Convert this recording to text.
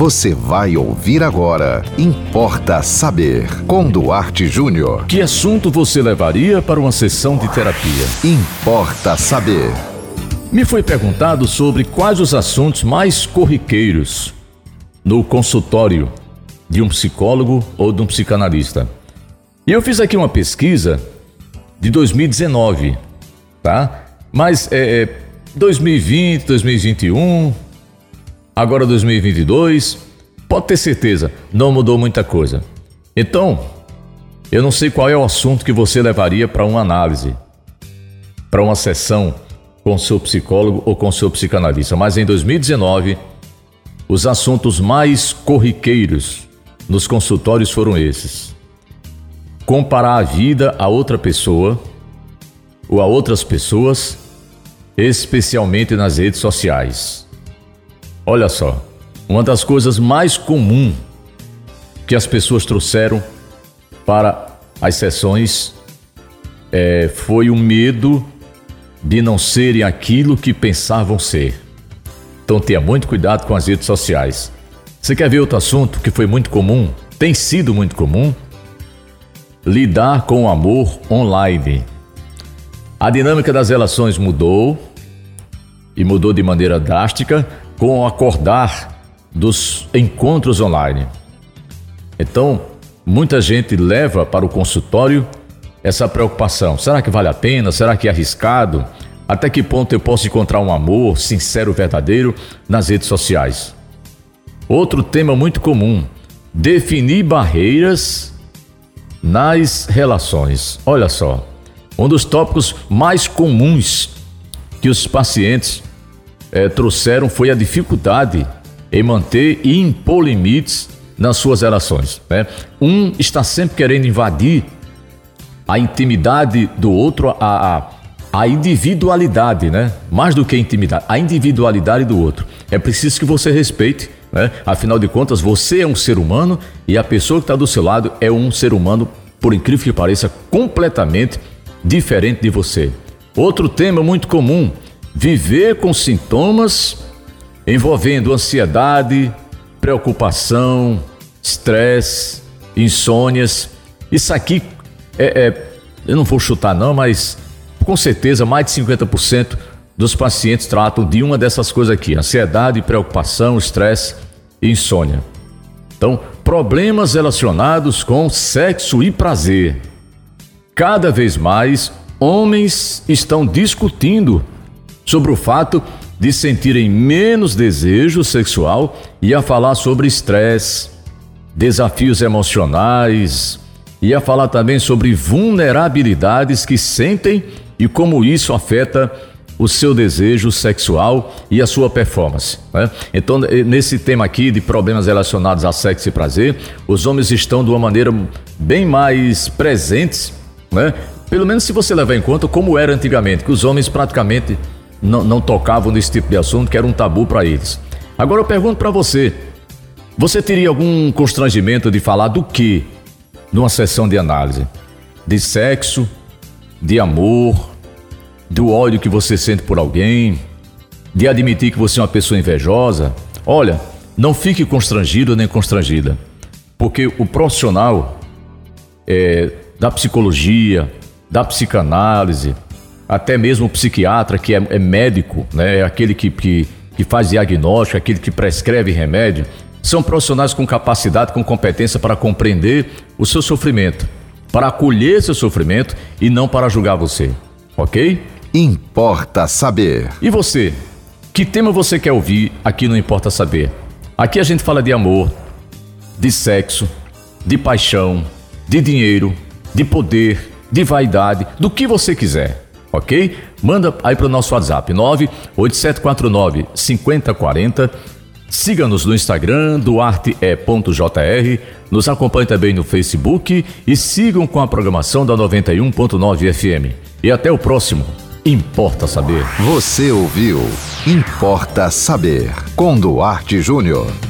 Você vai ouvir agora. Importa saber. Com Duarte Júnior. Que assunto você levaria para uma sessão de terapia? Importa saber. Me foi perguntado sobre quais os assuntos mais corriqueiros no consultório de um psicólogo ou de um psicanalista. E eu fiz aqui uma pesquisa de 2019, tá? Mas é, 2020, 2021, agora 2022, pode ter certeza, não mudou muita coisa. Então, eu não sei qual é o assunto que você levaria para uma análise, para uma sessão com seu psicólogo ou com seu psicanalista, mas em 2019, os assuntos mais corriqueiros nos consultórios foram esses: comparar a vida a outra pessoa ou a outras pessoas, especialmente nas redes sociais. Olha só, uma das coisas mais comuns que as pessoas trouxeram para as sessões é, foi o medo de não serem aquilo que pensavam ser. Então tenha muito cuidado com as redes sociais. Você quer ver outro assunto que foi muito comum, tem sido muito comum? Lidar com o amor online. A dinâmica das relações mudou e mudou de maneira drástica com o acordar dos encontros online. Então, muita gente leva para o consultório essa preocupação. Será que vale a pena? Será que é arriscado? Até que ponto eu posso encontrar um amor sincero, verdadeiro nas redes sociais? Outro tema muito comum: definir barreiras nas relações. Olha só, um dos tópicos mais comuns que os pacientes é, trouxeram foi a dificuldade em manter e impor limites nas suas relações. Né? Um está sempre querendo invadir a intimidade do outro, a, a, a individualidade, né? Mais do que a intimidade, a individualidade do outro. É preciso que você respeite, né? Afinal de contas, você é um ser humano e a pessoa que está do seu lado é um ser humano, por incrível que pareça, completamente diferente de você. Outro tema muito comum viver com sintomas envolvendo ansiedade, preocupação, estresse, insônias. Isso aqui é, é, eu não vou chutar não, mas com certeza mais de 50% dos pacientes tratam de uma dessas coisas aqui: ansiedade, preocupação, estresse e insônia. Então, problemas relacionados com sexo e prazer. Cada vez mais, homens estão discutindo sobre o fato de sentirem menos desejo sexual e a falar sobre estresse, desafios emocionais e a falar também sobre vulnerabilidades que sentem e como isso afeta o seu desejo sexual e a sua performance. Né? Então, nesse tema aqui de problemas relacionados a sexo e prazer, os homens estão de uma maneira bem mais presentes, né? pelo menos se você levar em conta como era antigamente, que os homens praticamente não, não tocavam nesse tipo de assunto, que era um tabu para eles. Agora eu pergunto para você: você teria algum constrangimento de falar do que numa sessão de análise? De sexo, de amor, do ódio que você sente por alguém, de admitir que você é uma pessoa invejosa? Olha, não fique constrangido nem constrangida, porque o profissional é, da psicologia, da psicanálise, até mesmo o psiquiatra, que é, é médico, né, é aquele que, que, que faz diagnóstico, aquele que prescreve remédio, são profissionais com capacidade, com competência para compreender o seu sofrimento, para acolher seu sofrimento e não para julgar você, ok? Importa saber. E você? Que tema você quer ouvir aqui no Importa Saber? Aqui a gente fala de amor, de sexo, de paixão, de dinheiro, de poder, de vaidade, do que você quiser ok? Manda aí para o nosso WhatsApp 98749 5040. Siga-nos no Instagram, duarte.jr. Nos acompanhe também no Facebook e sigam com a programação da 91.9 FM. E até o próximo. Importa Saber. Você ouviu Importa Saber com Duarte Júnior.